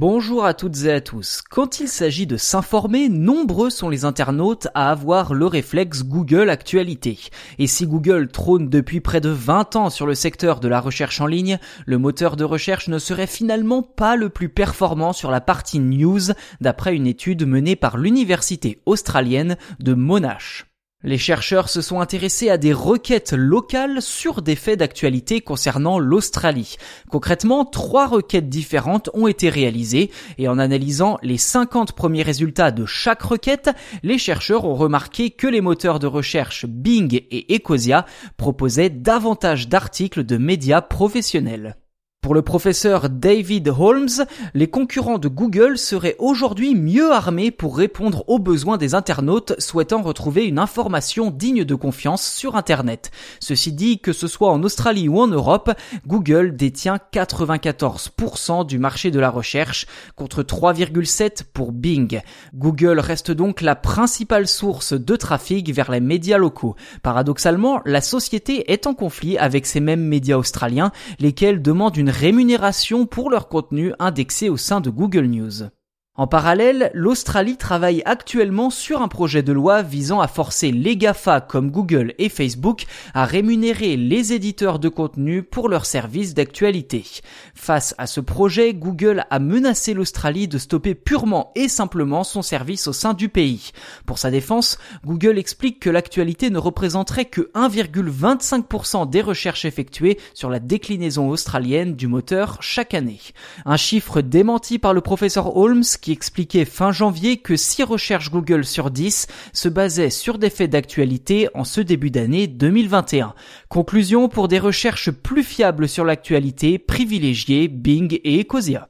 Bonjour à toutes et à tous. Quand il s'agit de s'informer, nombreux sont les internautes à avoir le réflexe Google Actualité. Et si Google trône depuis près de 20 ans sur le secteur de la recherche en ligne, le moteur de recherche ne serait finalement pas le plus performant sur la partie news, d'après une étude menée par l'université australienne de Monash. Les chercheurs se sont intéressés à des requêtes locales sur des faits d'actualité concernant l'Australie. Concrètement, trois requêtes différentes ont été réalisées et en analysant les 50 premiers résultats de chaque requête, les chercheurs ont remarqué que les moteurs de recherche Bing et Ecosia proposaient davantage d'articles de médias professionnels. Pour le professeur David Holmes, les concurrents de Google seraient aujourd'hui mieux armés pour répondre aux besoins des internautes souhaitant retrouver une information digne de confiance sur Internet. Ceci dit, que ce soit en Australie ou en Europe, Google détient 94% du marché de la recherche contre 3,7% pour Bing. Google reste donc la principale source de trafic vers les médias locaux. Paradoxalement, la société est en conflit avec ces mêmes médias australiens, lesquels demandent une rémunération pour leur contenu indexé au sein de Google News. En parallèle, l'Australie travaille actuellement sur un projet de loi visant à forcer les GAFA comme Google et Facebook à rémunérer les éditeurs de contenu pour leurs services d'actualité. Face à ce projet, Google a menacé l'Australie de stopper purement et simplement son service au sein du pays. Pour sa défense, Google explique que l'actualité ne représenterait que 1,25% des recherches effectuées sur la déclinaison australienne du moteur chaque année. Un chiffre démenti par le professeur Holmes qui expliquait fin janvier que 6 recherches Google sur 10 se basaient sur des faits d'actualité en ce début d'année 2021. Conclusion pour des recherches plus fiables sur l'actualité, privilégiez Bing et Ecosia.